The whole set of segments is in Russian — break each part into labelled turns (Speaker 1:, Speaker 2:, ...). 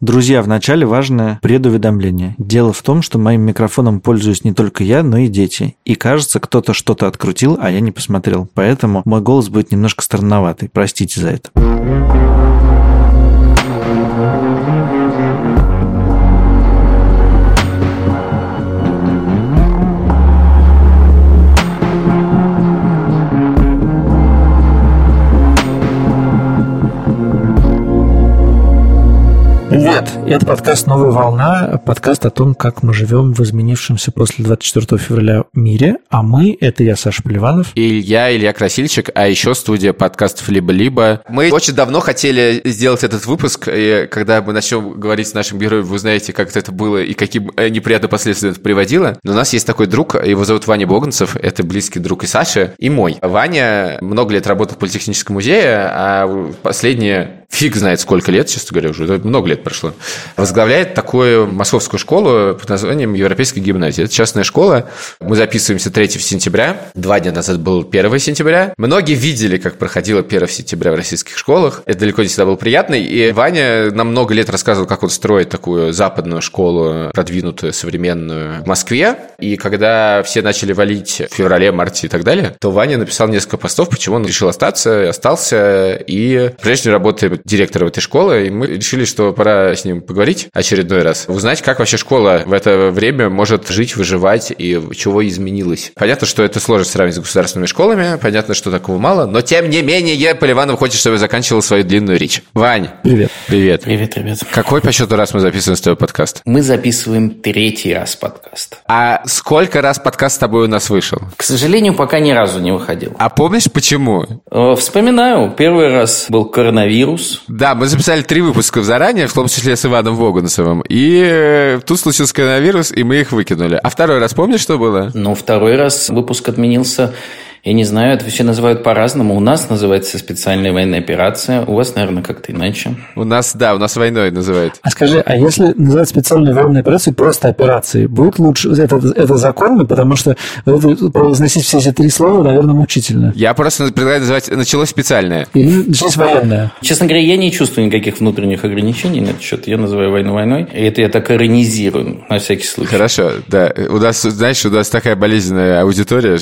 Speaker 1: Друзья, вначале важное предуведомление. Дело в том, что моим микрофоном пользуюсь не только я, но и дети. И кажется, кто-то что-то открутил, а я не посмотрел. Поэтому мой голос будет немножко странноватый. Простите за это. Привет! Это подкаст «Новая волна», подкаст о том, как мы живем в изменившемся после 24 февраля мире. А мы — это я, Саша Поливанов.
Speaker 2: И я, Илья Красильчик, а еще студия подкастов «Либо-либо». Мы очень давно хотели сделать этот выпуск, и когда мы начнем говорить с нашим героем, вы узнаете, как это было и каким э, неприятным последствиям это приводило. Но у нас есть такой друг, его зовут Ваня Боганцев, это близкий друг и Саши, и мой. Ваня много лет работал в Политехническом музее, а последние фиг знает сколько лет, честно говоря, уже много лет прошло, возглавляет такую московскую школу под названием Европейская гимназия. Это частная школа. Мы записываемся 3 сентября. Два дня назад был 1 сентября. Многие видели, как проходило 1 сентября в российских школах. Это далеко не всегда было приятно. И Ваня нам много лет рассказывал, как он строит такую западную школу, продвинутую, современную в Москве. И когда все начали валить в феврале, марте и так далее, то Ваня написал несколько постов, почему он решил остаться, остался. И прежде работаем директора этой школы, и мы решили, что пора с ним поговорить очередной раз, узнать, как вообще школа в это время может жить, выживать и чего изменилось. Понятно, что это сложно сравнить с государственными школами, понятно, что такого мало, но тем не менее, Поливанов хочет, чтобы я заканчивал свою длинную речь. Вань.
Speaker 1: Привет.
Speaker 2: Привет.
Speaker 3: Привет, ребят.
Speaker 2: Какой по счету раз мы записываем с тобой подкаст?
Speaker 3: Мы записываем третий раз подкаст.
Speaker 2: А сколько раз подкаст с тобой у нас вышел?
Speaker 3: К сожалению, пока ни разу не выходил.
Speaker 2: А помнишь, почему?
Speaker 3: Э, Вспоминаю, первый раз был коронавирус.
Speaker 2: Да, мы записали три выпуска заранее, в том числе с Иваном Вогунцевым. И э, тут случился коронавирус, и мы их выкинули. А второй раз помнишь, что было?
Speaker 3: Но второй раз выпуск отменился я не знаю, это все называют по-разному. У нас называется специальная военная операция. У вас, наверное, как-то иначе.
Speaker 2: У нас, да, у нас войной называют.
Speaker 1: А скажи, а если называть специальную военную операцию просто операцией, будет лучше? Это, это законно? Потому что произносить все эти три слова, наверное, мучительно.
Speaker 2: Я просто предлагаю называть началось специальное.
Speaker 1: Или началось военное.
Speaker 3: Честно говоря, я не чувствую никаких внутренних ограничений на этот счет. Я называю войну войной. И это я так иронизирую, на всякий случай.
Speaker 2: Хорошо, да. У нас, знаешь, у нас такая болезненная аудитория,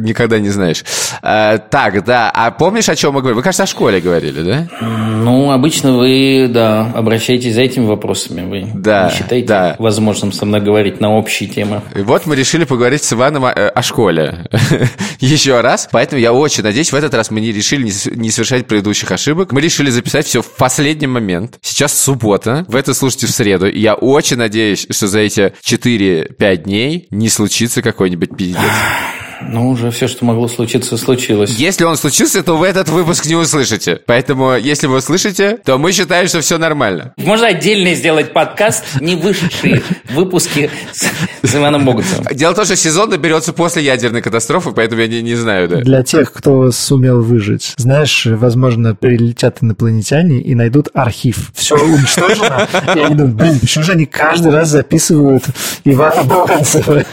Speaker 2: никогда никогда не знаешь. А, так, да. А помнишь, о чем мы говорили? Вы, кажется, о школе говорили, да?
Speaker 3: Ну, обычно вы, да, обращаетесь за этими вопросами. Вы
Speaker 2: да,
Speaker 3: не считаете
Speaker 2: да.
Speaker 3: возможным со мной говорить на общие темы.
Speaker 2: И вот мы решили поговорить с Иваном о, о школе еще раз. Поэтому я очень надеюсь, в этот раз мы не решили не совершать предыдущих ошибок. Мы решили записать все в последний момент. Сейчас суббота. Вы это слушаете в среду. И я очень надеюсь, что за эти 4-5 дней не случится какой-нибудь пиздец.
Speaker 3: Ну, уже все, что могло случиться, случилось.
Speaker 2: Если он случился, то вы этот выпуск не услышите. Поэтому, если вы услышите, то мы считаем, что все нормально.
Speaker 3: Можно отдельно сделать подкаст, не вышедшие выпуски с, с Иваном Богуцевым.
Speaker 2: Дело в том, что сезон наберется после ядерной катастрофы, поэтому я не, не знаю, да.
Speaker 1: Для тех, кто сумел выжить, знаешь, возможно, прилетят инопланетяне и найдут архив. Все уничтожено. И они думают, блин, почему же они каждый раз записывают Ивана Богуцева?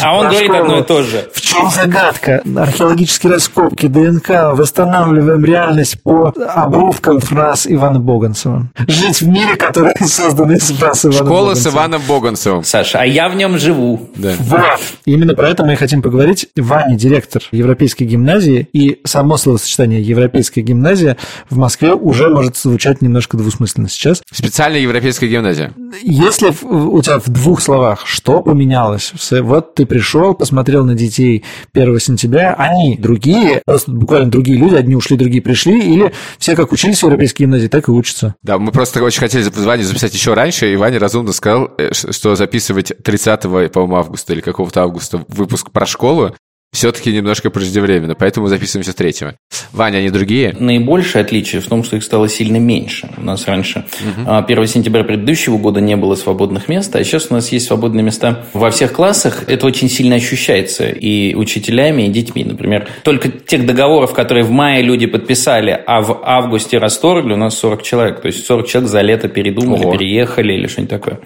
Speaker 3: А он говорит одно и то же.
Speaker 1: В чем загадка. Археологические раскопки, ДНК, восстанавливаем реальность по обрывкам фраз Ивана Боганцева. Жить в мире, который создан из фраз Ивана
Speaker 2: Школа
Speaker 1: Боганцева.
Speaker 2: с Иваном Боганцевым.
Speaker 3: Саша, а я в нем живу.
Speaker 2: Да.
Speaker 1: Вот. Именно про это мы и хотим поговорить. Ваня, директор Европейской гимназии, и само словосочетание «Европейская гимназия» в Москве уже может звучать немножко двусмысленно сейчас.
Speaker 2: Специальная европейская гимназия.
Speaker 1: Если у тебя в двух словах, что поменялось? Вот ты пришел, посмотрел на детей 1 сентября, они другие, просто буквально другие люди, одни ушли, другие пришли, или все как учились в Европейской гимназии, так и учатся.
Speaker 2: Да, мы просто очень хотели с Ваней записать еще раньше, и Ваня разумно сказал, э, что записывать 30 по-моему, августа или какого-то августа выпуск про школу все-таки немножко преждевременно, поэтому записываемся с третьего. Ваня, они другие?
Speaker 3: Наибольшее отличие в том, что их стало сильно меньше. У нас раньше а, 1 сентября предыдущего года не было свободных мест, а сейчас у нас есть свободные места во всех классах. Это очень сильно ощущается и учителями, и детьми. Например, только тех договоров, которые в мае люди подписали, а в августе расторгли, у нас 40 человек. То есть 40 человек за лето передумали,
Speaker 2: Ого.
Speaker 3: переехали или что-нибудь такое.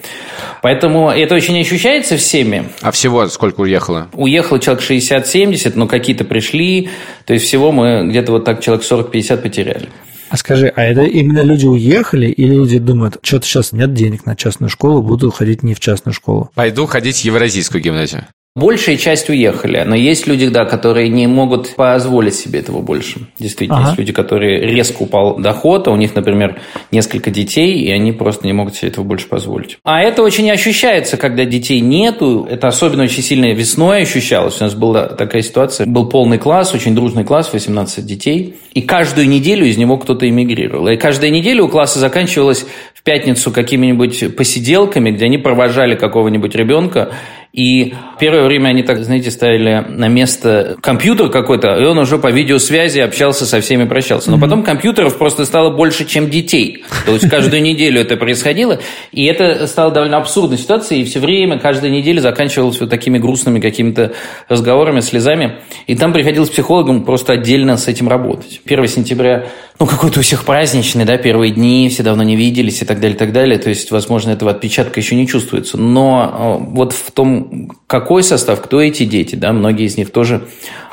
Speaker 3: Поэтому это очень ощущается всеми.
Speaker 2: А всего сколько уехало?
Speaker 3: Уехало человек 60 60-70, но какие-то пришли. То есть всего мы где-то вот так человек 40-50 потеряли.
Speaker 1: А скажи, а это именно люди уехали или люди думают, что-то сейчас нет денег на частную школу, буду ходить не в частную школу?
Speaker 2: Пойду ходить в евразийскую гимназию.
Speaker 3: Большая часть уехали, но есть люди, да, которые не могут позволить себе этого больше. Действительно, ага. есть люди, которые резко упал доход, а у них, например, несколько детей, и они просто не могут себе этого больше позволить. А это очень ощущается, когда детей нету. Это особенно очень сильно весной ощущалось. У нас была такая ситуация. Был полный класс, очень дружный класс, 18 детей. И каждую неделю из него кто-то эмигрировал. И каждая неделя у класса заканчивалась в пятницу какими-нибудь посиделками, где они провожали какого-нибудь ребенка и первое время они так, знаете, ставили на место компьютер какой-то, и он уже по видеосвязи общался со всеми, прощался. Но потом компьютеров просто стало больше, чем детей. То есть каждую неделю это происходило, и это стало довольно абсурдной ситуацией, и все время, каждая неделя заканчивалась вот такими грустными какими-то разговорами, слезами. И там приходилось психологам просто отдельно с этим работать. 1 сентября, ну, какой-то у всех праздничный, да, первые дни, все давно не виделись и так далее, и так далее. То есть, возможно, этого отпечатка еще не чувствуется. Но э, вот в том какой состав, кто эти дети, да, многие из них тоже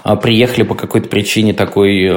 Speaker 3: а, приехали по какой-то причине такой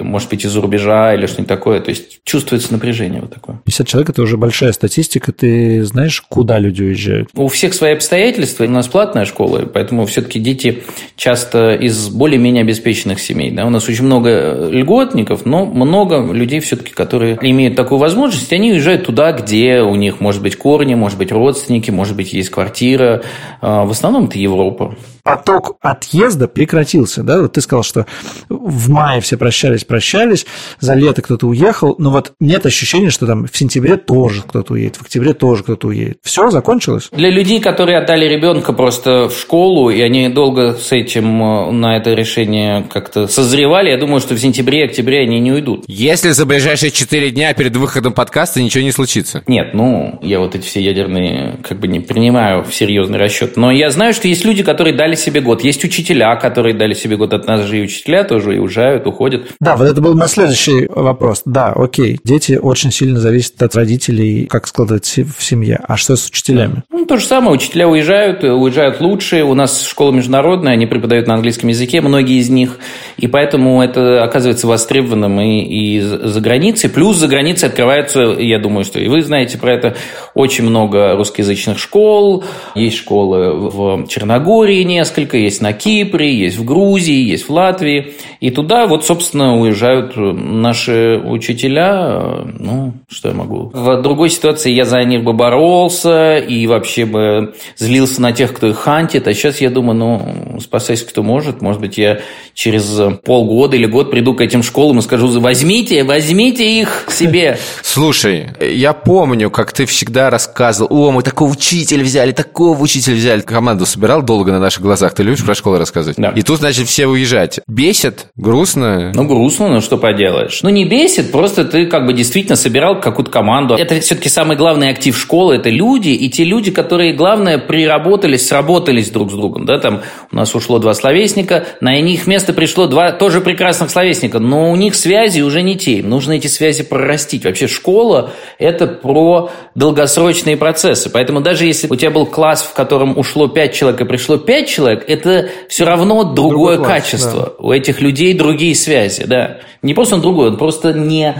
Speaker 3: может быть, из-за рубежа или что-нибудь такое. То есть чувствуется напряжение вот такое.
Speaker 1: 50 человек – это уже большая статистика. Ты знаешь, куда люди уезжают?
Speaker 3: У всех свои обстоятельства. У нас платная школа, поэтому все-таки дети часто из более-менее обеспеченных семей. Да? У нас очень много льготников, но много людей все-таки, которые имеют такую возможность, они уезжают туда, где у них, может быть, корни, может быть, родственники, может быть, есть квартира. А, в основном это Европа
Speaker 1: поток отъезда прекратился, да? Вот ты сказал, что в мае все прощались, прощались, за лето кто-то уехал, но вот нет ощущения, что там в сентябре тоже кто-то уедет, в октябре тоже кто-то уедет. Все закончилось?
Speaker 3: Для людей, которые отдали ребенка просто в школу, и они долго с этим э, на это решение как-то созревали, я думаю, что в сентябре, октябре они не уйдут.
Speaker 2: Если за ближайшие четыре дня перед выходом подкаста ничего не случится?
Speaker 3: Нет, ну, я вот эти все ядерные как бы не принимаю в серьезный расчет, но я знаю, что есть люди, которые дали дали себе год. Есть учителя, которые дали себе год. От нас же и учителя тоже уезжают, уходят.
Speaker 1: Да, вот это был мой следующий вопрос. Да, окей. Дети очень сильно зависят от родителей, как складывается в семье. А что с учителями?
Speaker 3: Ну, то же самое. Учителя уезжают, уезжают лучшие. У нас школа международная, они преподают на английском языке, многие из них. И поэтому это оказывается востребованным и, и за границей. Плюс за границей открываются, я думаю, что и вы знаете про это, очень много русскоязычных школ. Есть школы в Черногории, несколько, есть на Кипре, есть в Грузии, есть в Латвии. И туда вот, собственно, уезжают наши учителя. Ну, что я могу. В другой ситуации я за них бы боролся и вообще бы злился на тех, кто их хантит. А сейчас я думаю, ну, спасайся, кто может. Может быть, я через полгода или год приду к этим школам и скажу, возьмите, возьмите их себе.
Speaker 2: Слушай, я помню, как ты всегда рассказывал, о, мы такого учителя взяли, такого учителя взяли. Команду собирал долго на наших глазах. Ты любишь про школу рассказывать?
Speaker 3: Да.
Speaker 2: И тут, значит, все уезжать. Бесит? Грустно?
Speaker 3: Ну, грустно, но что поделаешь. Ну, не бесит, просто ты как бы действительно собирал какую-то команду. Это все-таки самый главный актив школы – это люди, и те люди, которые, главное, приработались, сработались друг с другом. Да, там у нас ушло два словесника, на их место пришло два тоже прекрасных словесника, но у них связи уже не те. Им нужно эти связи прорастить. Вообще школа – это про долгосрочные процессы. Поэтому даже если у тебя был класс, в котором ушло пять человек и пришло пять человек, это все равно другое класс, качество. Да. У этих людей другие связи, да. Не просто он другой, он просто не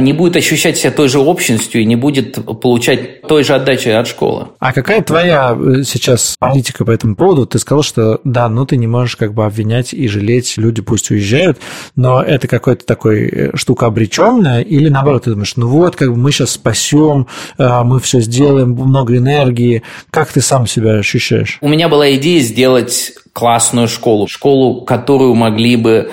Speaker 3: не будет ощущать себя той же общностью и не будет получать той же отдачи от школы.
Speaker 1: А какая твоя э, сейчас политика по этому поводу? Ты сказал, что да, ну ты не можешь как бы обвинять и жалеть, люди пусть уезжают, но это какой-то такой э, штука обреченная, или наоборот, ты думаешь, ну вот, как бы мы сейчас спасем, э, мы все сделаем, много энергии. Как ты сам себя ощущаешь?
Speaker 3: У меня была идея сделать классную школу, школу, которую могли бы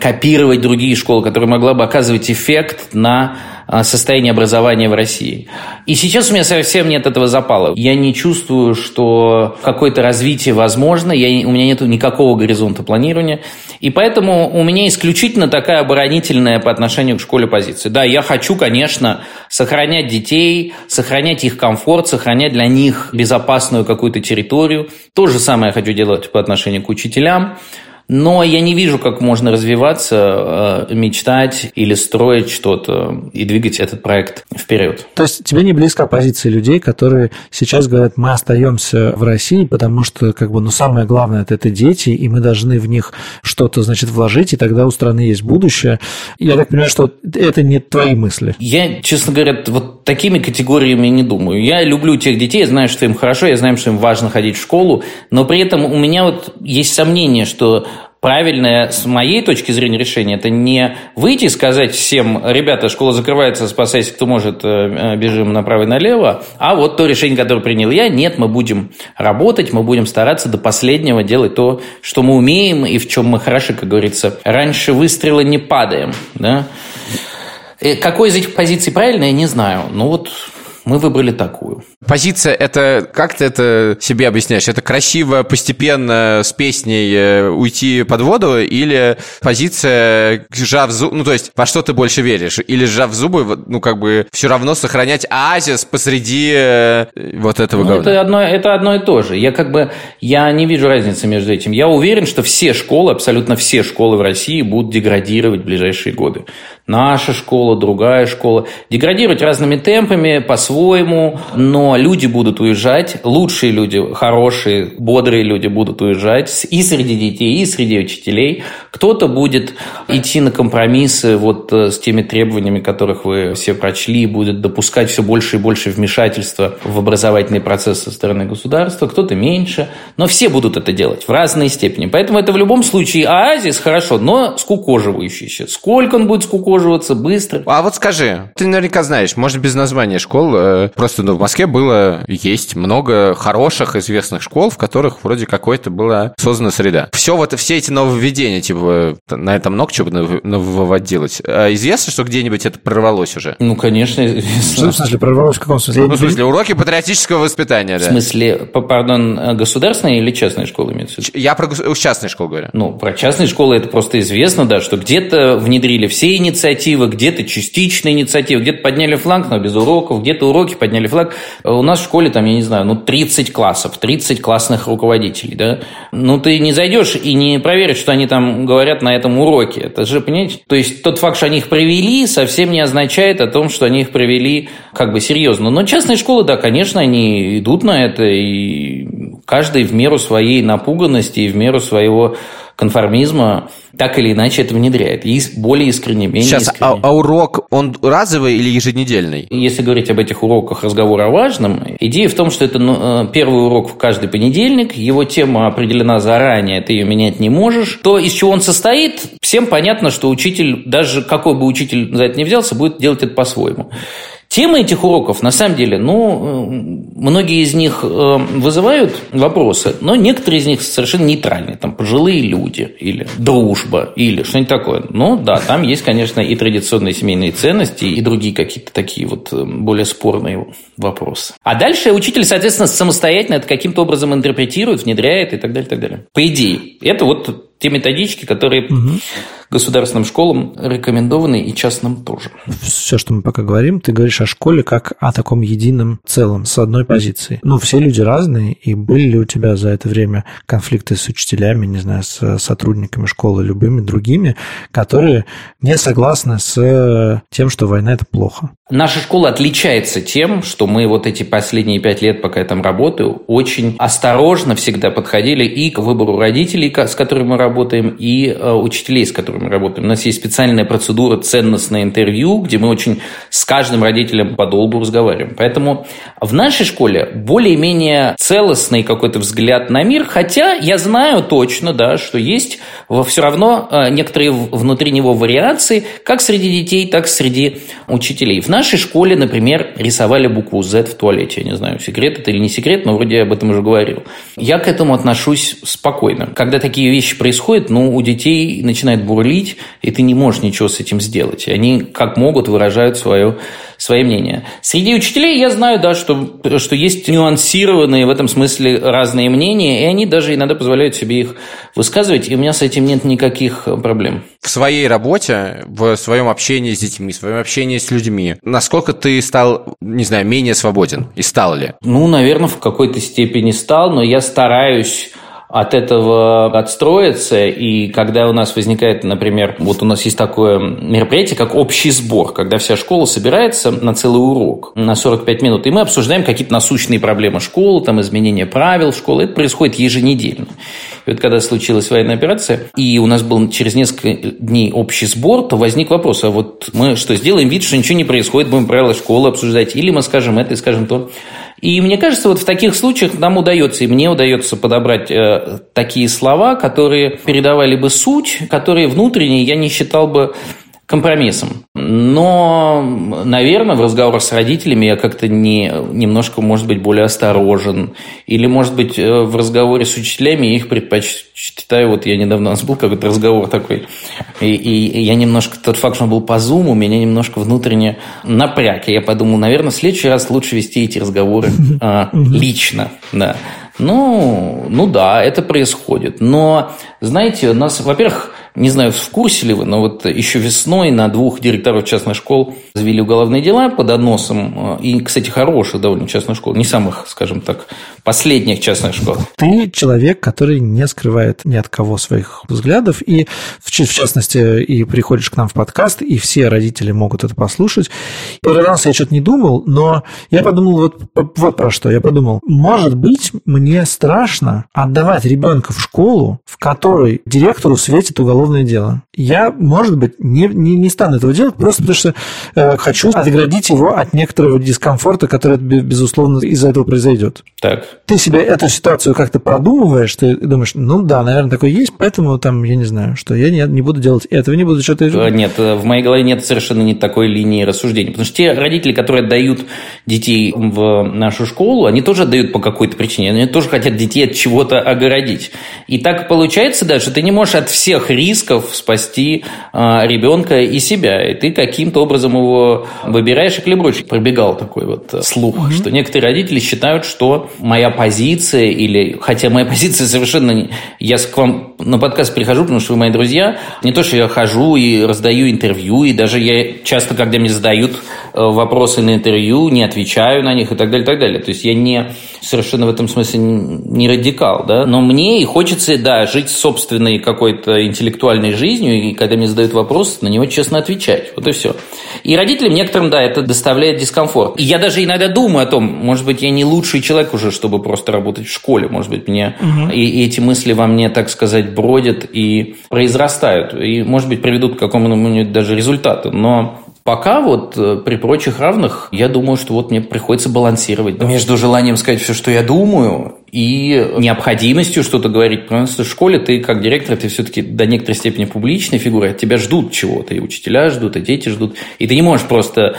Speaker 3: копировать другие школы, которая могла бы оказывать эффект на состояние образования в России. И сейчас у меня совсем нет этого запала. Я не чувствую, что какое-то развитие возможно, я, у меня нет никакого горизонта планирования. И поэтому у меня исключительно такая оборонительная по отношению к школе позиция. Да, я хочу, конечно, сохранять детей, сохранять их комфорт, сохранять для них безопасную какую-то территорию. То же самое я хочу делать по отношению к учителям. Но я не вижу, как можно развиваться, э, мечтать или строить что-то и двигать этот проект вперед.
Speaker 1: То есть тебе не близка позиция людей, которые сейчас говорят, мы остаемся в России, потому что как бы, ну, самое главное это, это дети, и мы должны в них что-то, значит, вложить, и тогда у страны есть будущее. Я так понимаю, что это не твои мысли.
Speaker 3: Я, честно говоря, вот такими категориями не думаю. Я люблю тех детей, я знаю, что им хорошо, я знаю, что им важно ходить в школу, но при этом у меня вот есть сомнение, что правильное, с моей точки зрения, решение – это не выйти и сказать всем, ребята, школа закрывается, спасайся, кто может, э, э, бежим направо и налево, а вот то решение, которое принял я, нет, мы будем работать, мы будем стараться до последнего делать то, что мы умеем и в чем мы хороши, как говорится. Раньше выстрела не падаем, да? И какой из этих позиций правильная, я не знаю. Ну вот мы выбрали такую.
Speaker 2: Позиция это, как ты это себе объясняешь? Это красиво, постепенно с песней э, уйти под воду или позиция сжав зубы, ну то есть во что ты больше веришь? Или сжав зубы, ну как бы все равно сохранять оазис посреди э, вот этого ну,
Speaker 3: говна? Это одно, это одно и то же. Я как бы, я не вижу разницы между этим. Я уверен, что все школы, абсолютно все школы в России будут деградировать в ближайшие годы. Наша школа, другая школа. Деградировать разными темпами, по-своему, но люди будут уезжать, лучшие люди, хорошие, бодрые люди будут уезжать и среди детей, и среди учителей. Кто-то будет идти на компромиссы вот э, с теми требованиями, которых вы все прочли, будет допускать все больше и больше вмешательства в образовательный процесс со стороны государства, кто-то меньше, но все будут это делать в разной степени. Поэтому это в любом случае оазис хорошо, но скукоживающийся. Сколько он будет скукоживаться, быстро.
Speaker 2: А вот скажи, ты наверняка знаешь, может без названия школ, э, просто ну, в Москве было, есть много хороших известных школ, в которых вроде какой-то была создана среда. Все вот, все эти нововведения, типа, на этом много чего выводилось. А известно, что где-нибудь это прорвалось уже?
Speaker 3: Ну, конечно,
Speaker 1: известно. в смысле прорвалось? В каком смысле?
Speaker 2: Ну, в смысле, уроки патриотического воспитания,
Speaker 3: да. В смысле, пардон, государственные или частные школы имеется
Speaker 2: Я про частные школы говорю.
Speaker 3: Ну, про частные школы это просто известно, да, что где-то внедрили все инициативы, где-то частичные инициативы, где-то подняли флаг, но без уроков, где-то уроки подняли флаг. У нас в школе там, я не знаю, ну, 30 классов, 30 классных руководителей, да. Ну, ты не зайдешь и не проверишь, что они там говорят на этом уроке. Это же, понимаете? То есть, тот факт, что они их провели, совсем не означает о том, что они их провели как бы серьезно. Но частные школы, да, конечно, они идут на это, и каждый в меру своей напуганности и в меру своего конформизма так или иначе это внедряет. Есть более искренне, менее
Speaker 2: Сейчас,
Speaker 3: искренне.
Speaker 2: А, а урок, он разовый или еженедельный?
Speaker 3: Если говорить об этих уроках разговора о важном, идея в том, что это ну, э, первый урок в каждый понедельник, его тема определена заранее, ты ее менять не можешь. То, из чего он состоит, всем понятно, что учитель, даже какой бы учитель за это не взялся, будет делать это по-своему. Тема этих уроков, на самом деле, ну, э, многие из них э, вызывают вопросы, но некоторые из них совершенно нейтральные. Там пожилые люди, или дружба, или что-нибудь такое. Но да, там есть, конечно, и традиционные семейные ценности, и другие какие-то такие вот э, более спорные вопросы. А дальше учитель, соответственно, самостоятельно это каким-то образом интерпретирует, внедряет и так далее, и так далее. По идее, это вот те методички, которые угу государственным школам рекомендованы и частным тоже.
Speaker 1: Все, что мы пока говорим, ты говоришь о школе как о таком едином целом, с одной позиции. Ну, все люди разные, и были ли у тебя за это время конфликты с учителями, не знаю, с сотрудниками школы, любыми другими, которые не согласны с тем, что война – это плохо?
Speaker 3: Наша школа отличается тем, что мы вот эти последние пять лет, пока я там работаю, очень осторожно всегда подходили и к выбору родителей, с которыми мы работаем, и э, учителей, с которыми мы работаем. У нас есть специальная процедура ценностное интервью, где мы очень с каждым родителем по долгу разговариваем. Поэтому в нашей школе более-менее целостный какой-то взгляд на мир, хотя я знаю точно, да, что есть все равно э, некоторые внутри него вариации, как среди детей, так и среди учителей. В нашей школе, например, рисовали букву Z в туалете. Я не знаю, секрет это или не секрет, но вроде я об этом уже говорил. Я к этому отношусь спокойно. Когда такие вещи происходят, ну, у детей начинает бурлить, и ты не можешь ничего с этим сделать. Они как могут выражают свое свои мнения. Среди учителей я знаю, да, что, что есть нюансированные в этом смысле разные мнения, и они даже иногда позволяют себе их высказывать, и у меня с этим нет никаких проблем.
Speaker 2: В своей работе, в своем общении с детьми, в своем общении с людьми, насколько ты стал, не знаю, менее свободен? И стал ли?
Speaker 3: Ну, наверное, в какой-то степени стал, но я стараюсь от этого отстроиться. И когда у нас возникает, например, вот у нас есть такое мероприятие, как общий сбор, когда вся школа собирается на целый урок, на 45 минут, и мы обсуждаем какие-то насущные проблемы школы, там изменение правил школы. Это происходит еженедельно. И вот когда случилась военная операция, и у нас был через несколько дней общий сбор, то возник вопрос, а вот мы что, сделаем вид, что ничего не происходит, будем правила школы обсуждать, или мы скажем это и скажем то. И мне кажется, вот в таких случаях нам удается, и мне удается подобрать э, такие слова, которые передавали бы суть, которые внутренне я не считал бы компромиссом. Но, наверное, в разговорах с родителями я как-то не, немножко, может быть, более осторожен. Или, может быть, э, в разговоре с учителями я их предпочитаю. Вот я недавно у нас был какой-то разговор такой. И, и, я немножко, тот факт, что он был по зуму, меня немножко внутренне напряг. И я подумал, наверное, в следующий раз лучше вести эти разговоры а, лично. Да. Ну, ну да, это происходит. Но, знаете, у нас, во-первых, не знаю, в курсе ли вы, но вот еще весной на двух директоров частных школ завели уголовные дела под односом. Э, и, кстати, хороших довольно частных школ, не самых, скажем так, последних частных школ.
Speaker 1: Ты человек, который не скрывает ни от кого своих взглядов, и в частности, и приходишь к нам в подкаст, и все родители могут это послушать. Первый раз я что-то не думал, но я подумал вот, вот про что. Я подумал, может быть, мне страшно отдавать ребенка в школу, в которой директору светит уголовное уголовное дело. Я, может быть, не, не, не стану этого делать, просто потому что э, хочу отградить его от некоторого дискомфорта, который, безусловно, из-за этого произойдет.
Speaker 3: Так.
Speaker 1: Ты себе эту ситуацию как-то продумываешь, ты думаешь, ну да, наверное, такое есть, поэтому там, я не знаю, что я не, не буду делать этого, не буду что-то...
Speaker 3: Э, нет, э, в моей голове нет совершенно не такой линии рассуждения. Потому что те родители, которые отдают детей в нашу школу, они тоже отдают по какой-то причине. Они тоже хотят детей от чего-то огородить. И так получается, да, что ты не можешь от всех рисков рисков спасти а, ребенка и себя. И ты каким-то образом его выбираешь и клеброчек. Пробегал такой вот э, слух, mm-hmm. что некоторые родители считают, что моя позиция или... Хотя моя позиция совершенно... Не... Я к вам на подкаст прихожу, потому что вы мои друзья. Не то, что я хожу и раздаю интервью, и даже я часто, когда мне задают э, вопросы на интервью, не отвечаю на них и так далее, и так далее. То есть я не совершенно в этом смысле не радикал, да, но мне и хочется, да, жить собственной какой-то интеллектуальной жизнью, и когда мне задают вопрос, на него честно отвечать, вот и все. И родителям некоторым, да, это доставляет дискомфорт. И я даже иногда думаю о том, может быть, я не лучший человек уже, чтобы просто работать в школе, может быть, мне угу. и, и эти мысли во мне, так сказать, бродят и произрастают, и, может быть, приведут к какому-нибудь даже результату, но Пока вот э, при прочих равных, я думаю, что вот мне приходится балансировать между желанием сказать все, что я думаю, и необходимостью что-то говорить. Потому что в школе ты, как директор, ты все-таки до некоторой степени публичная фигура, от тебя ждут чего-то, и учителя ждут, и дети ждут. И ты не можешь просто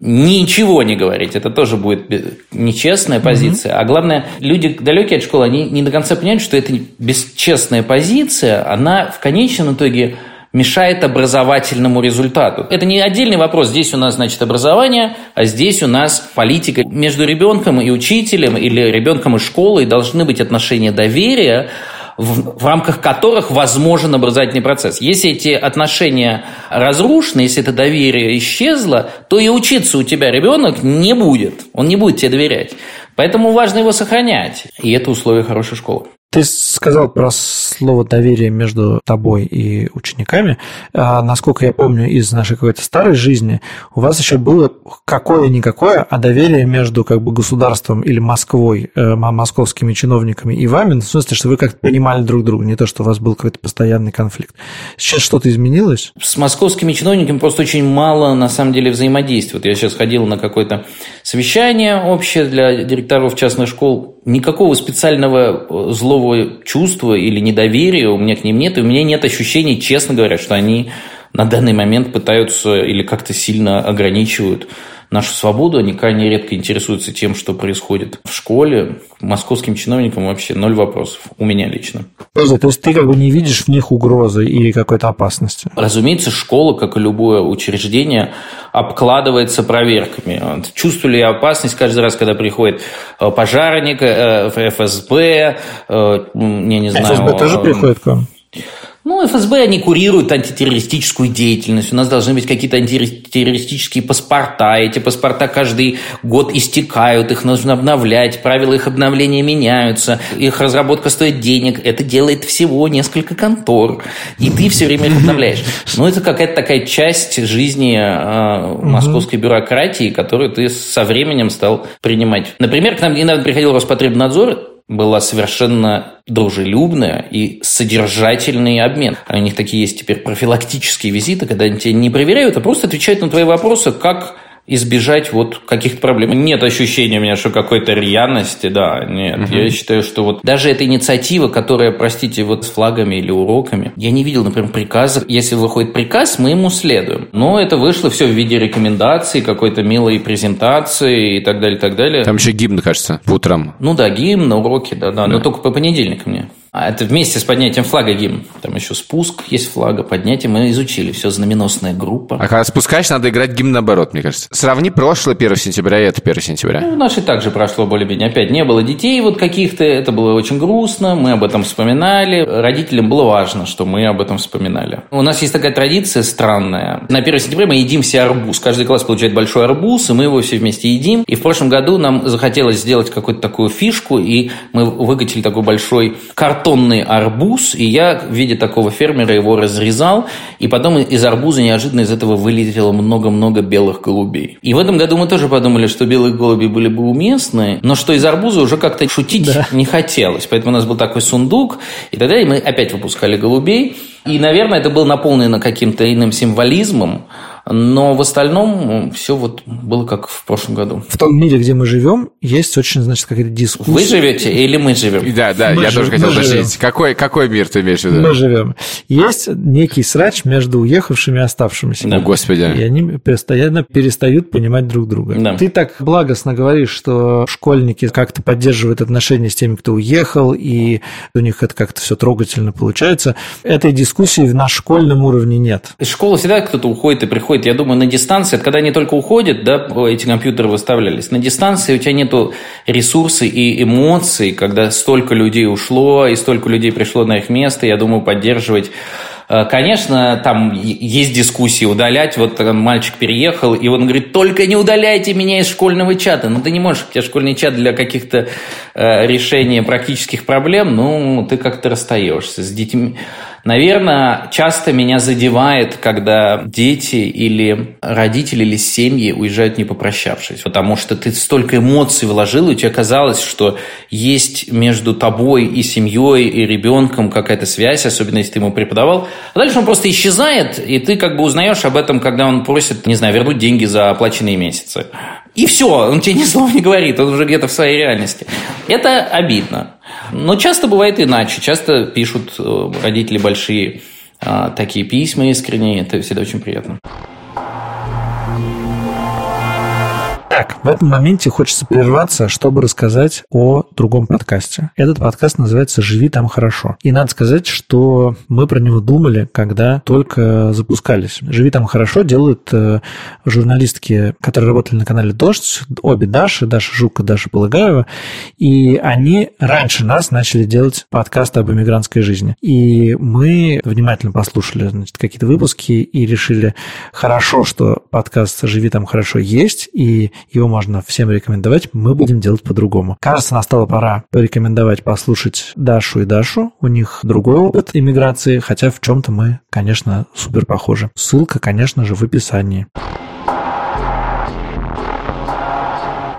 Speaker 3: ничего не говорить. Это тоже будет нечестная позиция. Mm-hmm. А главное, люди далекие от школы, они не до конца понимают, что это бесчестная позиция, она в конечном итоге мешает образовательному результату. Это не отдельный вопрос. Здесь у нас, значит, образование, а здесь у нас политика. Между ребенком и учителем или ребенком и школой должны быть отношения доверия, в, в рамках которых возможен образовательный процесс. Если эти отношения разрушены, если это доверие исчезло, то и учиться у тебя ребенок не будет. Он не будет тебе доверять. Поэтому важно его сохранять. И это условие хорошей школы.
Speaker 1: Ты сказал про слово доверие между тобой и учениками. А, насколько я помню из нашей какой-то старой жизни, у вас еще было какое-никакое, а доверие между как бы государством или Москвой, э, московскими чиновниками и вами, в смысле, что вы как-то понимали друг друга, не то, что у вас был какой-то постоянный конфликт. Сейчас что-то изменилось?
Speaker 3: С московскими чиновниками просто очень мало, на самом деле, взаимодействия. Вот я сейчас ходил на какое-то совещание общее для директоров частных школ. Никакого специального э, злого чувства или недоверия у меня к ним нет, и у меня нет ощущений, честно говоря, что они на данный момент пытаются или как-то сильно ограничивают нашу свободу, они крайне редко интересуются тем, что происходит в школе. Московским чиновникам вообще ноль вопросов. У меня лично.
Speaker 1: То есть ты как бы не видишь в них угрозы или какой-то опасности?
Speaker 3: Разумеется, школа, как и любое учреждение, обкладывается проверками. Чувствую ли я опасность каждый раз, когда приходит э, пожарник, э, ФСБ, э, я не знаю...
Speaker 1: ФСБ тоже приходит к вам?
Speaker 3: Ну, ФСБ, они курируют антитеррористическую деятельность. У нас должны быть какие-то антитеррористические паспорта. Эти паспорта каждый год истекают, их нужно обновлять, правила их обновления меняются, их разработка стоит денег. Это делает всего несколько контор. И ты все время их обновляешь. Ну, это какая-то такая часть жизни э, московской бюрократии, которую ты со временем стал принимать. Например, к нам недавно приходил Роспотребнадзор, была совершенно дружелюбная и содержательный обмен. А у них такие есть теперь профилактические визиты, когда они тебя не проверяют, а просто отвечают на твои вопросы, как избежать вот каких-то проблем. Нет ощущения у меня, что какой-то рьяности, да, нет. Угу. Я считаю, что вот даже эта инициатива, которая, простите, вот с флагами или уроками, я не видел, например, приказа. Если выходит приказ, мы ему следуем. Но это вышло все в виде рекомендаций, какой-то милой презентации и так далее, и так далее.
Speaker 2: Там еще гимн, кажется, по утрам.
Speaker 3: Ну да, гимн на уроке, да, да, да. но только по понедельникам мне. А это вместе с поднятием флага гимн. Там еще спуск есть флага, поднятие. Мы изучили. Все знаменосная группа.
Speaker 2: А когда спускаешь, надо играть гимн наоборот, мне кажется. Сравни прошлое 1 сентября и это 1 сентября.
Speaker 3: Ну, наше также прошло более-менее. Опять не было детей вот каких-то. Это было очень грустно. Мы об этом вспоминали. Родителям было важно, что мы об этом вспоминали. У нас есть такая традиция странная. На 1 сентября мы едим все арбуз. Каждый класс получает большой арбуз, и мы его все вместе едим. И в прошлом году нам захотелось сделать какую-то такую фишку, и мы выкатили такой большой картон картонный арбуз, и я в виде такого фермера его разрезал, и потом из арбуза неожиданно из этого вылетело много-много белых голубей. И в этом году мы тоже подумали, что белые голуби были бы уместны, но что из арбуза уже как-то шутить да. не хотелось. Поэтому у нас был такой сундук, и тогда мы опять выпускали голубей. И, наверное, это было наполнено каким-то иным символизмом, но в остальном все вот было как в прошлом году.
Speaker 1: В том мире, где мы живем, есть очень, значит, какая-то дискуссия.
Speaker 3: Вы живете или мы живем?
Speaker 2: Да, да, мы я жив... тоже хотел уточнить. Какой, какой мир ты имеешь в виду?
Speaker 1: Мы живем. Есть некий срач между уехавшими и оставшимися.
Speaker 2: Да. О, Господи.
Speaker 1: И они постоянно перестают понимать друг друга. Да. Ты так благостно говоришь, что школьники как-то поддерживают отношения с теми, кто уехал, и у них это как-то все трогательно получается. Этой дискуссии на школьном уровне нет.
Speaker 3: Из школы всегда кто-то уходит и приходит происходит, я думаю, на дистанции, это когда они только уходят, да, эти компьютеры выставлялись, на дистанции у тебя нету ресурсов и эмоций, когда столько людей ушло и столько людей пришло на их место, я думаю, поддерживать э, Конечно, там есть дискуссии удалять. Вот мальчик переехал, и он говорит, только не удаляйте меня из школьного чата. Ну, ты не можешь, у тебя школьный чат для каких-то э, решения практических проблем, ну, ты как-то расстаешься с детьми. Наверное, часто меня задевает, когда дети или родители или семьи уезжают не попрощавшись, потому что ты столько эмоций вложил, и у тебя казалось, что есть между тобой и семьей, и ребенком какая-то связь, особенно если ты ему преподавал. А дальше он просто исчезает, и ты как бы узнаешь об этом, когда он просит, не знаю, вернуть деньги за оплаченные месяцы. И все, он тебе ни слова не говорит, он уже где-то в своей реальности. Это обидно. Но часто бывает иначе. Часто пишут э, родители большие а, такие письма искренние. Это всегда очень приятно.
Speaker 1: Так, в этом моменте хочется прерваться, чтобы рассказать о другом подкасте. Этот подкаст называется «Живи там хорошо». И надо сказать, что мы про него думали, когда только запускались. «Живи там хорошо» делают э, журналистки, которые работали на канале «Дождь», обе Даши, Даша Жука, Даша Полагаева, и они раньше нас начали делать подкасты об иммигрантской жизни. И мы внимательно послушали значит, какие-то выпуски и решили, хорошо, что подкаст «Живи там хорошо» есть, и его можно всем рекомендовать, мы будем делать по-другому. Кажется, настала пора порекомендовать послушать Дашу и Дашу. У них другой опыт иммиграции, хотя в чем-то мы, конечно, супер похожи. Ссылка, конечно же, в описании.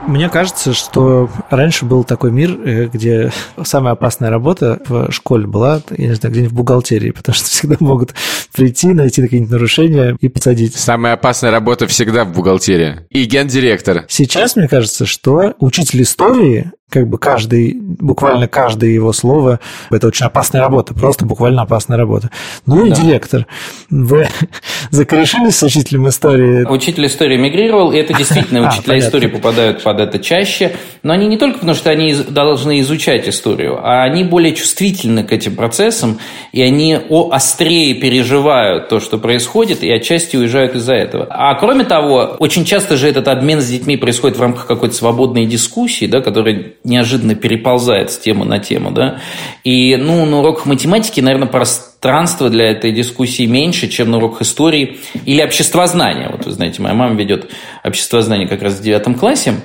Speaker 1: Мне кажется, что раньше был такой мир, э, где самая опасная работа в школе была, я не знаю, где-нибудь в бухгалтерии, потому что всегда могут прийти, найти какие-нибудь нарушения и посадить.
Speaker 2: Самая опасная работа всегда в бухгалтерии. И гендиректор.
Speaker 1: Сейчас мне кажется, что учитель истории как бы каждый, буквально каждое его слово, это очень опасная работа, просто буквально опасная работа. Ну и да. директор. Вы закорешились с учителем истории?
Speaker 3: Учитель истории мигрировал, и это действительно а, учителя истории попадают под это чаще, но они не только потому, что они должны изучать историю, а они более чувствительны к этим процессам, и они острее переживают то, что происходит, и отчасти уезжают из-за этого. А кроме того, очень часто же этот обмен с детьми происходит в рамках какой-то свободной дискуссии, да, которая неожиданно переползает с темы на тему, да. И, ну, на уроках математики, наверное, прост пространства для этой дискуссии меньше, чем на уроках истории или обществознания. Вот вы знаете, моя мама ведет обществознание как раз в девятом классе.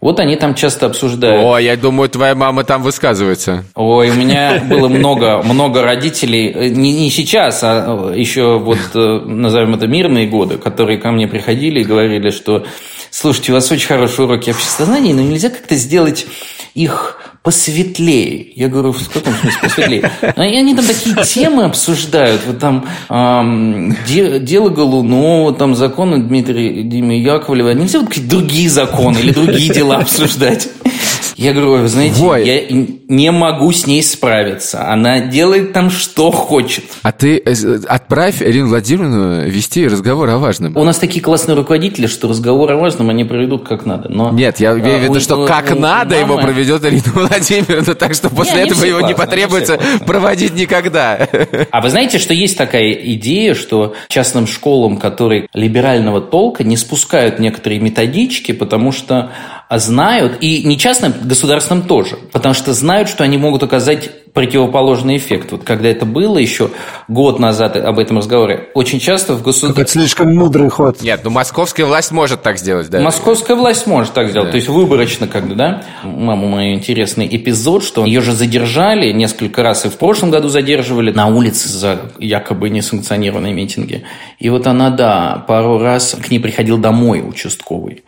Speaker 3: Вот они там часто обсуждают.
Speaker 2: О, я думаю, твоя мама там высказывается.
Speaker 3: Ой, у меня было много, много родителей, не, не сейчас, а еще вот, э, назовем это, мирные годы, которые ко мне приходили и говорили, что, слушайте, у вас очень хорошие уроки обществознания, но нельзя как-то сделать их посветлее. Я говорю, в каком смысле посветлее? И они там такие темы обсуждают. Вот там эм, де, дело Голунова, там законы Дмитрия Димы Яковлева. Нельзя вот какие-то другие законы или другие дела обсуждать. Я говорю, вы знаете, Ой. я не могу с ней справиться. Она делает там что хочет.
Speaker 2: А ты э, отправь Ирину Владимировну вести разговор о важном.
Speaker 3: У нас такие классные руководители, что разговор о важном они проведут как надо. Но,
Speaker 2: Нет, я имею в виду, что как у, надо мамы... его проведет Ирина Владимировна, так что после не, этого его классно, не потребуется не проводить никогда.
Speaker 3: А вы знаете, что есть такая идея, что частным школам, которые либерального толка, не спускают некоторые методички, потому что знают, и не частным, государственным тоже, потому что знают, что они могут оказать противоположный эффект. Вот когда это было еще год назад об этом разговоре, очень часто в государстве...
Speaker 1: Это слишком мудрый ход.
Speaker 2: Нет, ну московская власть может так сделать, да?
Speaker 3: Московская власть может так сделать, да. то есть выборочно как бы, да? Маму мой интересный эпизод, что ее же задержали несколько раз, и в прошлом году задерживали на улице за якобы несанкционированные митинги. И вот она, да, пару раз к ней приходил домой участковый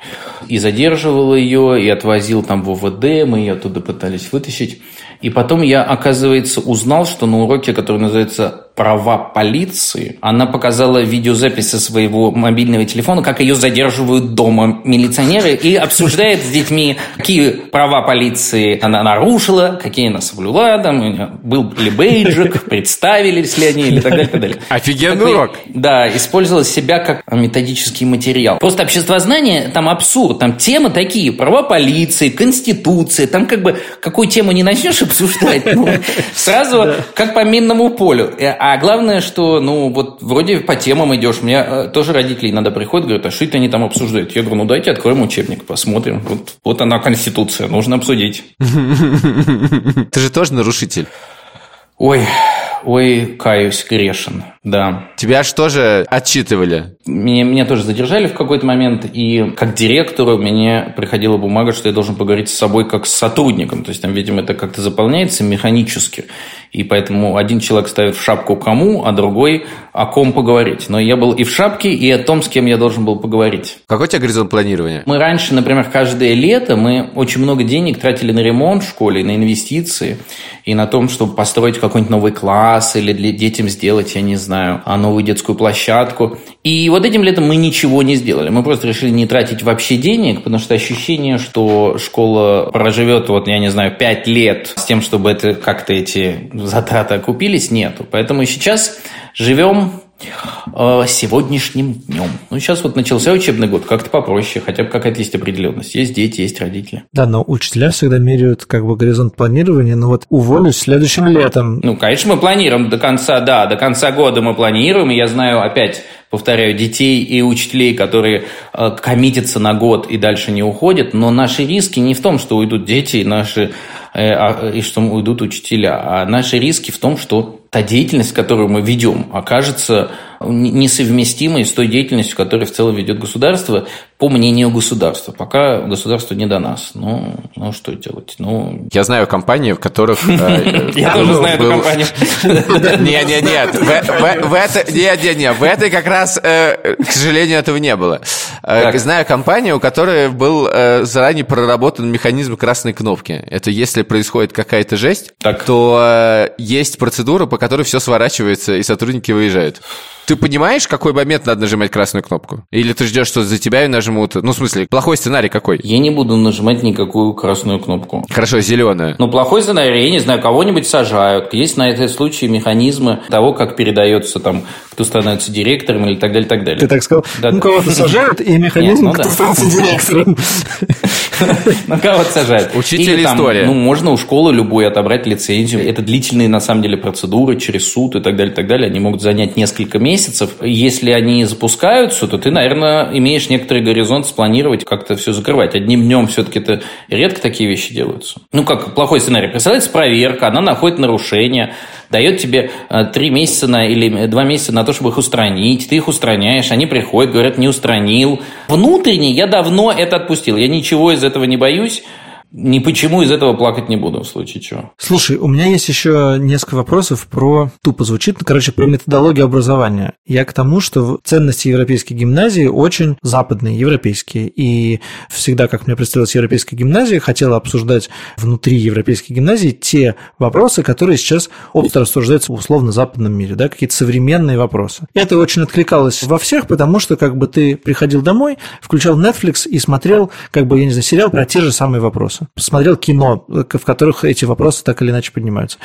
Speaker 3: и задерживал ее, и отвозил там в ОВД, мы ее оттуда пытались вытащить. И потом я, оказывается, узнал, что на уроке, который называется права полиции. Она показала видеозапись со своего мобильного телефона, как ее задерживают дома милиционеры и обсуждает с детьми, какие права полиции она нарушила, какие она соблюла, там, был ли бейджик, представились ли они или так далее. Так далее.
Speaker 2: Офигенный урок.
Speaker 3: Да, использовала себя как методический материал. Просто обществознание, там абсурд, там темы такие, права полиции, конституция, там как бы какую тему не начнешь обсуждать, ну, сразу как по минному полю. А главное, что, ну, вот вроде по темам идешь. Мне э, тоже родители иногда приходят, говорят, а что это они там обсуждают? Я говорю, ну, дайте откроем учебник, посмотрим. Вот, вот она, Конституция, нужно обсудить.
Speaker 2: Ты же тоже нарушитель.
Speaker 3: Ой, ой, каюсь, грешен, да.
Speaker 2: Тебя же отчитывали?
Speaker 3: Меня, меня тоже задержали в какой-то момент, и как директору мне приходила бумага, что я должен поговорить с собой как с сотрудником. То есть там, видимо, это как-то заполняется механически. И поэтому один человек ставит в шапку кому, а другой о ком поговорить. Но я был и в шапке, и о том, с кем я должен был поговорить.
Speaker 2: Какой у тебя горизонт планирования?
Speaker 3: Мы раньше, например, каждое лето мы очень много денег тратили на ремонт в школе, на инвестиции, и на том, чтобы построить какой-нибудь новый класс или для детям сделать, я не знаю, новую детскую площадку. И вот этим летом мы ничего не сделали. Мы просто решили не тратить вообще денег, потому что ощущение, что школа проживет, вот, я не знаю, пять лет с тем, чтобы это как-то эти затраты окупились, нету. Поэтому сейчас живем сегодняшним днем. Ну, сейчас вот начался учебный год, как-то попроще, хотя бы какая-то есть определенность. Есть дети, есть родители.
Speaker 1: Да, но учителя всегда меряют как бы горизонт планирования, но вот уволюсь следующим летом.
Speaker 3: Ну, конечно, мы планируем до конца, да, до конца года мы планируем, и я знаю опять повторяю, детей и учителей, которые э, коммитятся на год и дальше не уходят, но наши риски не в том, что уйдут дети и наши э, а, и что уйдут учителя, а наши риски в том, что та деятельность, которую мы ведем, окажется несовместимой с той деятельностью, которую в целом ведет государство, по мнению государства. Пока государство не до нас. Ну, ну что делать? Ну...
Speaker 2: Я знаю компании, в которых... Э,
Speaker 3: Я тоже знаю эту компанию.
Speaker 2: Нет, нет, нет. В этой, как раз, э, к сожалению, этого не было. Э, знаю компанию, у которой был заранее проработан механизм красной кнопки. Это если происходит какая-то жесть, то есть процедура, по которой все сворачивается, и сотрудники выезжают. Ты понимаешь, какой момент надо нажимать красную кнопку? Или ты ждешь, что за тебя ее нажмут? Ну, в смысле, плохой сценарий какой?
Speaker 3: Я не буду нажимать никакую красную кнопку.
Speaker 2: Хорошо, зеленую.
Speaker 3: Ну, плохой сценарий, я не знаю, кого-нибудь сажают. Есть на этот случай механизмы того, как передается там, кто становится директором или так далее, так далее.
Speaker 1: Ты так сказал, да. ну, кого-то сажают, и механизм, ну кто становится директором.
Speaker 3: Кого-то сажают.
Speaker 2: Учитель история.
Speaker 3: Ну, можно у школы любой отобрать лицензию. Это длительные, на самом деле, процедуры через суд и так далее, так далее. Они могут занять несколько месяцев месяцев. Если они запускаются, то ты, наверное, имеешь некоторый горизонт спланировать, как-то все закрывать. Одним днем все-таки это редко такие вещи делаются. Ну, как плохой сценарий. Представляете, проверка, она находит нарушение, дает тебе э, три месяца на, или два месяца на то, чтобы их устранить, ты их устраняешь, они приходят, говорят, не устранил. Внутренне я давно это отпустил, я ничего из этого не боюсь, ни почему из этого плакать не буду, в случае чего.
Speaker 1: Слушай, у меня есть еще несколько вопросов про, тупо звучит, ну, короче, про методологию образования. Я к тому, что ценности европейской гимназии очень западные, европейские. И всегда, как мне представилась европейская гимназия, хотела обсуждать внутри европейской гимназии те вопросы, которые сейчас остро обсуждаются в условно-западном мире, да, какие-то современные вопросы. Это очень откликалось во всех, потому что как бы ты приходил домой, включал Netflix и смотрел, как бы, я не знаю, сериал про те же самые вопросы. Посмотрел кино, в которых эти вопросы так или иначе поднимаются.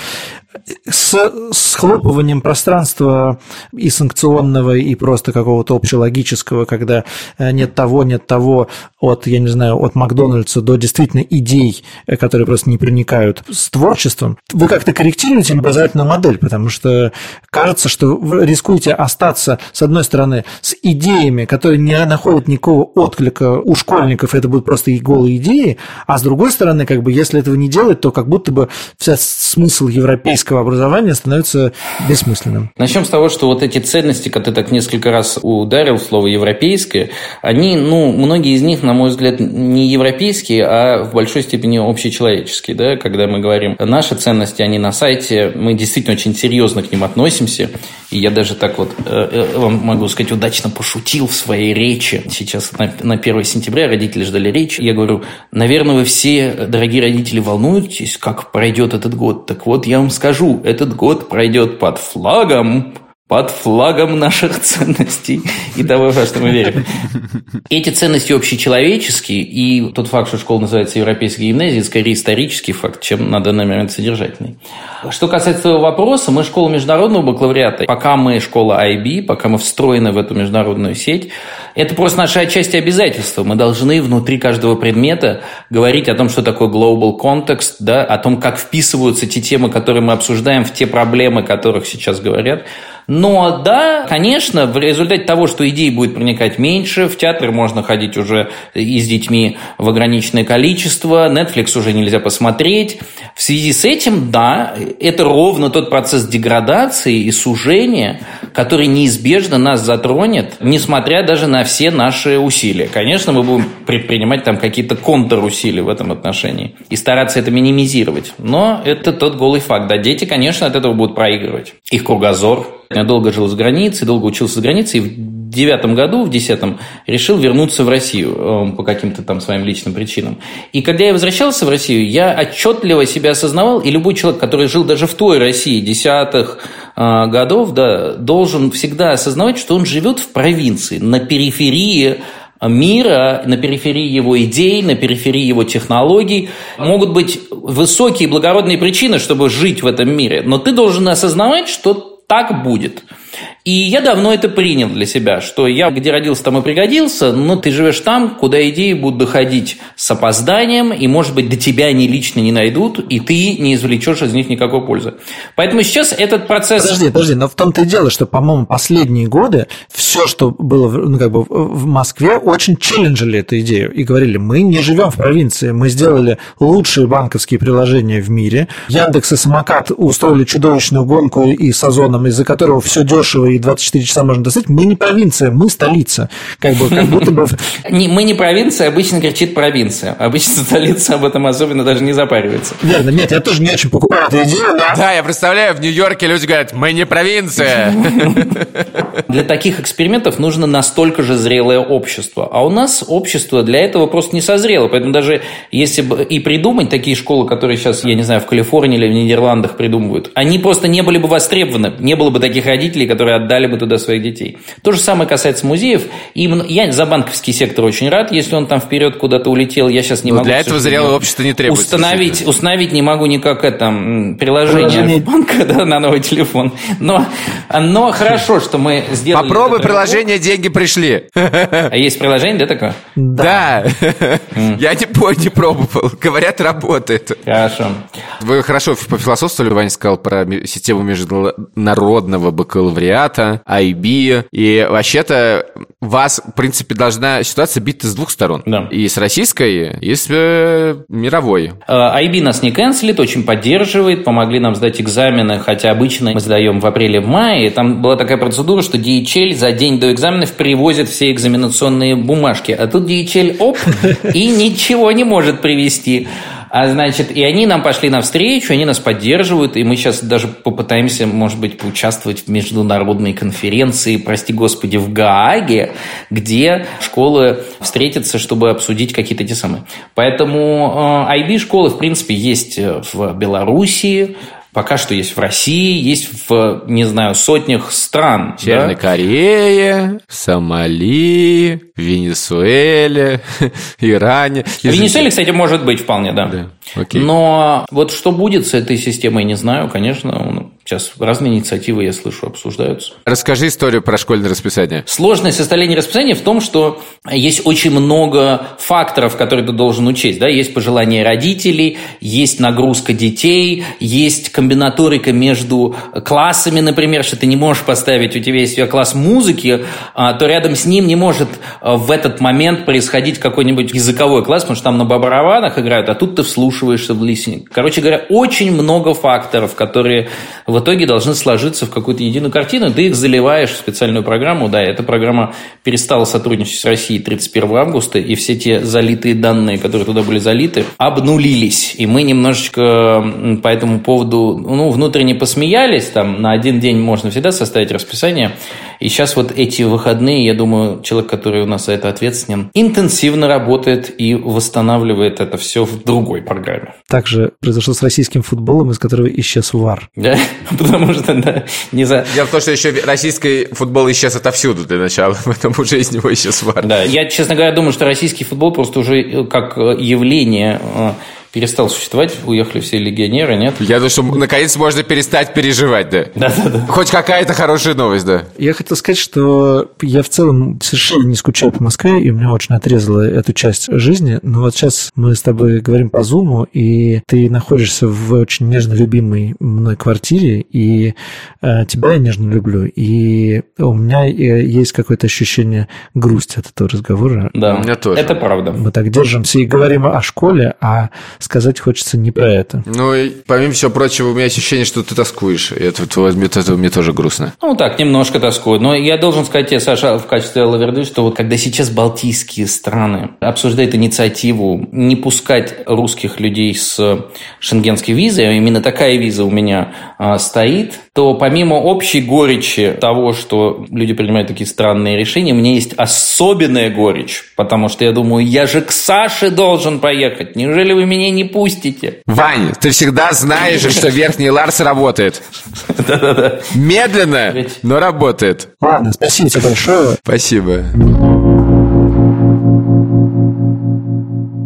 Speaker 1: С схлопыванием пространства и санкционного, и просто какого-то общелогического, когда э, нет того, нет того, от, я не знаю, от Макдональдса до действительно идей, э, которые просто не проникают с творчеством, вы как-то корректируете образовательную модель, потому что кажется, что вы рискуете остаться, с одной стороны, с идеями, которые не находят никакого отклика у школьников, это будут просто и голые идеи, а с другой другой стороны, как бы, если этого не делать, то как будто бы вся смысл европейского образования становится бессмысленным.
Speaker 3: Начнем с того, что вот эти ценности, как ты так несколько раз ударил слово «европейское», они, ну, многие из них, на мой взгляд, не европейские, а в большой степени общечеловеческие, да, когда мы говорим наши ценности, они на сайте, мы действительно очень серьезно к ним относимся, и я даже так вот э, э, вам могу сказать, удачно пошутил в своей речи. Сейчас на 1 сентября родители ждали речь. Я говорю, наверное, вы все, дорогие родители, волнуетесь, как пройдет этот год. Так вот, я вам скажу, этот год пройдет под флагом под флагом наших ценностей и того, во что мы верим. Эти ценности общечеловеческие, и тот факт, что школа называется Европейской гимназией, скорее исторический факт, чем на данный момент содержательный. Что касается твоего вопроса, мы школа международного бакалавриата. Пока мы школа IB, пока мы встроены в эту международную сеть, это просто наша отчасти обязательства. Мы должны внутри каждого предмета говорить о том, что такое global context, да, о том, как вписываются те темы, которые мы обсуждаем, в те проблемы, о которых сейчас говорят. Но да, конечно, в результате того, что идей будет проникать меньше, в театр можно ходить уже и с детьми в ограниченное количество, Netflix уже нельзя посмотреть. В связи с этим, да, это ровно тот процесс деградации и сужения, который неизбежно нас затронет, несмотря даже на все наши усилия. Конечно, мы будем предпринимать там какие-то контрусилия в этом отношении и стараться это минимизировать. Но это тот голый факт. Да, дети, конечно, от этого будут проигрывать. Их кругозор, я долго жил за границей, долго учился за границей, и в девятом году, в десятом, решил вернуться в Россию э, по каким-то там своим личным причинам. И когда я возвращался в Россию, я отчетливо себя осознавал, и любой человек, который жил даже в той России десятых э, годов, да, должен всегда осознавать, что он живет в провинции, на периферии мира, на периферии его идей, на периферии его технологий. Могут быть высокие благородные причины, чтобы жить в этом мире, но ты должен осознавать, что так будет. И я давно это принял для себя, что я где родился, там и пригодился, но ты живешь там, куда идеи будут доходить с опозданием, и, может быть, до тебя они лично не найдут, и ты не извлечешь из них никакой пользы. Поэтому сейчас этот процесс...
Speaker 1: Подожди, подожди, но в том-то и дело, что, по-моему, последние годы все, что было ну, как бы в Москве, очень челленджили эту идею и говорили, мы не живем в провинции, мы сделали лучшие банковские приложения в мире, Яндекс и Самокат устроили чудовищную гонку и с Озоном, из-за которого все дешево и 24 часа можно достать, мы не провинция, мы столица. Как, бы, как будто бы...
Speaker 3: Мы не провинция, обычно кричит провинция. Обычно столица об этом особенно даже не запаривается.
Speaker 1: Верно, нет, я тоже не очень покупаю эту идею.
Speaker 2: Да, да я представляю, в Нью-Йорке люди говорят, мы не провинция.
Speaker 3: Для таких экспериментов нужно настолько же зрелое общество. А у нас общество для этого просто не созрело. Поэтому даже если бы и придумать такие школы, которые сейчас, я не знаю, в Калифорнии или в Нидерландах придумывают, они просто не были бы востребованы. Не было бы таких родителей, которые отдали бы туда своих детей. То же самое касается музеев. Именно я за банковский сектор очень рад, если он там вперед куда-то улетел. Я сейчас не Но могу...
Speaker 2: Для этого зрелое общество не требуется.
Speaker 3: Установить, установить не могу никак это приложение, приложение. банка да, на новый телефон. Но, но хорошо, что мы сделали...
Speaker 2: Попробуй приложение «Деньги пришли».
Speaker 3: А есть приложение, да, такое?
Speaker 2: Да. Я не, не пробовал. Говорят, работает.
Speaker 3: Хорошо.
Speaker 2: Вы хорошо по философству, Ваня сказал про систему международного бакалавриата бакалавриата, IB. И вообще-то вас, в принципе, должна ситуация бить с двух сторон.
Speaker 3: Да.
Speaker 2: И с российской, и с э, мировой.
Speaker 3: IB нас не канцелит, очень поддерживает, помогли нам сдать экзамены, хотя обычно мы сдаем в апреле, в мае. Там была такая процедура, что DHL за день до экзаменов привозит все экзаменационные бумажки. А тут DHL, оп, и ничего не может привезти. А значит, и они нам пошли навстречу, они нас поддерживают, и мы сейчас даже попытаемся, может быть, поучаствовать в международной конференции, прости господи, в Гааге, где школы встретятся, чтобы обсудить какие-то те самые. Поэтому э, IB-школы, в принципе, есть в Белоруссии, пока что есть в России, есть в, не знаю, сотнях стран.
Speaker 2: В Северной
Speaker 3: да?
Speaker 2: Корее, Сомали, Венесуэле, Иране.
Speaker 3: В Венесуэле, кстати, может быть вполне, да.
Speaker 2: Да, окей.
Speaker 3: Но вот что будет с этой системой, не знаю. Конечно, сейчас разные инициативы, я слышу, обсуждаются.
Speaker 2: Расскажи историю про школьное расписание.
Speaker 3: Сложность составления расписания в том, что есть очень много факторов, которые ты должен учесть. Да? Есть пожелания родителей, есть нагрузка детей, есть комбинаторика между классами, например, что ты не можешь поставить, у тебя есть класс музыки, а, то рядом с ним не может а, в этот момент происходить какой-нибудь языковой класс, потому что там на барабанах играют, а тут ты вслушиваешься в листинг. Короче говоря, очень много факторов, которые в итоге должны сложиться в какую-то единую картину, ты их заливаешь в специальную программу. Да, эта программа перестала сотрудничать с Россией 31 августа, и все те залитые данные, которые туда были залиты, обнулились. И мы немножечко по этому поводу ну, внутренне посмеялись. Там на один день можно всегда составить расписание. И сейчас вот эти выходные, я думаю, человек, который у нас за это ответственен, интенсивно работает и восстанавливает это все в другой программе.
Speaker 1: Также произошло с российским футболом, из которого исчез ВАР.
Speaker 3: Да? Потому что да, не за...
Speaker 2: Дело в том, что еще российский футбол исчез отовсюду для начала, поэтому уже из него исчез ВАР.
Speaker 3: Да, я, честно говоря, думаю, что российский футбол просто уже э, как э, явление э, перестал существовать, уехали все легионеры, нет?
Speaker 2: Я думаю, что наконец можно перестать переживать, да.
Speaker 3: Да-да-да.
Speaker 2: Хоть какая-то хорошая новость, да.
Speaker 1: Я хотел сказать, что я в целом совершенно не скучаю по Москве, и меня очень отрезала эту часть жизни. Но вот сейчас мы с тобой говорим по Зуму, и ты находишься в очень нежно любимой мной квартире, и э, тебя я нежно люблю. И у меня э, есть какое-то ощущение грусти от этого разговора.
Speaker 3: Да,
Speaker 2: У меня тоже.
Speaker 3: это правда.
Speaker 1: Мы так держимся и говорим о школе, а сказать хочется не про это.
Speaker 2: Ну, и помимо всего прочего, у меня ощущение, что ты тоскуешь. И это, это, это, это мне тоже грустно.
Speaker 3: Ну, так, немножко тоскую. Но я должен сказать тебе, Саша, в качестве лаверды, что вот когда сейчас балтийские страны обсуждают инициативу не пускать русских людей с шенгенской визой, а именно такая виза у меня а, стоит, то помимо общей горечи того, что люди принимают такие странные решения, у меня есть особенная горечь, потому что я думаю, я же к Саше должен поехать. Неужели вы меня не пустите?
Speaker 2: Вань, ты всегда знаешь, что верхний Ларс работает.
Speaker 3: Да-да-да.
Speaker 2: Медленно, но работает.
Speaker 1: Ладно, спасибо тебе большое.
Speaker 2: Спасибо.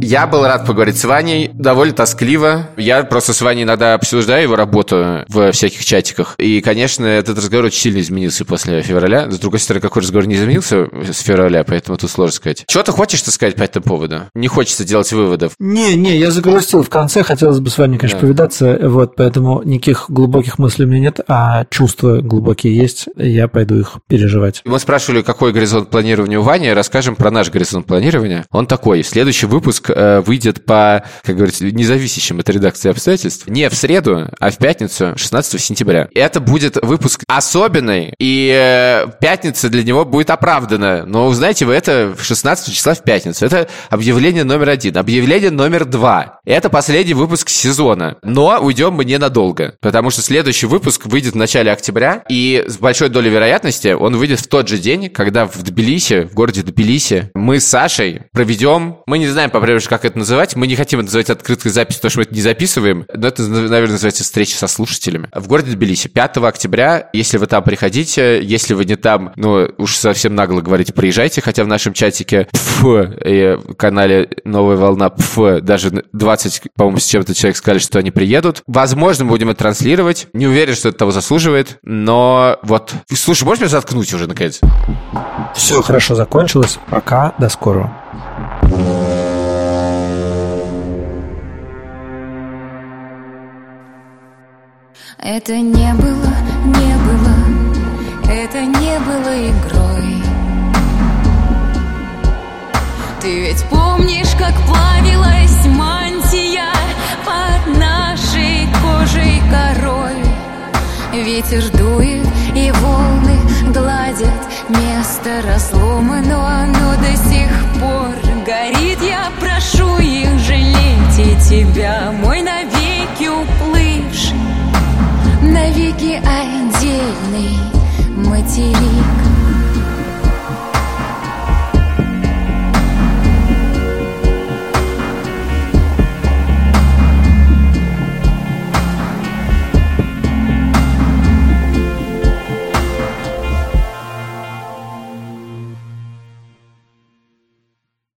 Speaker 2: Я был рад поговорить с Ваней, довольно тоскливо. Я просто с Ваней иногда обсуждаю его работу в всяких чатиках. И, конечно, этот разговор очень сильно изменился после февраля. С другой стороны, какой разговор не изменился с февраля, поэтому тут сложно сказать. Чего ты хочешь ты сказать по этому поводу? Не хочется делать выводов.
Speaker 1: Не, не, я загрустил в конце, хотелось бы с вами, конечно,
Speaker 2: Да.
Speaker 1: повидаться, вот, поэтому никаких глубоких мыслей у меня нет, а чувства глубокие есть, я пойду их переживать.
Speaker 2: Мы спрашивали, какой горизонт планирования у Вани. Расскажем про наш горизонт планирования. Он такой. Следующий выпуск э, выйдет по, как говорится, независящим от редакции обстоятельств. Не в среду, а в пятницу, 16 сентября. Это будет выпуск особенный, и э, пятница для него будет оправдана. Но узнаете вы это в 16 числа в пятницу. Это объявление номер один. Объявление номер два. Это последний выпуск сезона. Но уйдем мы ненадолго, потому что следующий выпуск выйдет в начале октября, и с большой долей вероятности он выйдет в тот же день, когда в Тбилиси, в городе Тбилиси, мы с Сашей проведем, мы не знаем по-прежнему, как это называть, мы не хотим это называть открытой записью, потому что мы это не записываем, но это, наверное, называется встреча со слушателями. В городе Тбилиси 5 октября, если вы там приходите, если вы не там, ну, уж совсем нагло говорите, приезжайте, хотя в нашем чатике пф, канале «Новая волна» пф, даже 20, по-моему, с чем-то человек сказали, что они приедут. Возможно, мы будем это транслировать. Не уверен, что это того заслуживает, но вот... Слушай, можешь меня заткнуть уже, наконец?
Speaker 1: Все хорошо закончилось, пока, до скорого.
Speaker 4: Это не было, не было, это не было игрой. Ты ведь помнишь, как плавилась мантия Под нашей кожей корой? Ветер дует и волны гладят Место разлома, но оно до сих пор горит. Я прошу их жалеть и тебя, мой навеки уплывший Навеки отдельный материк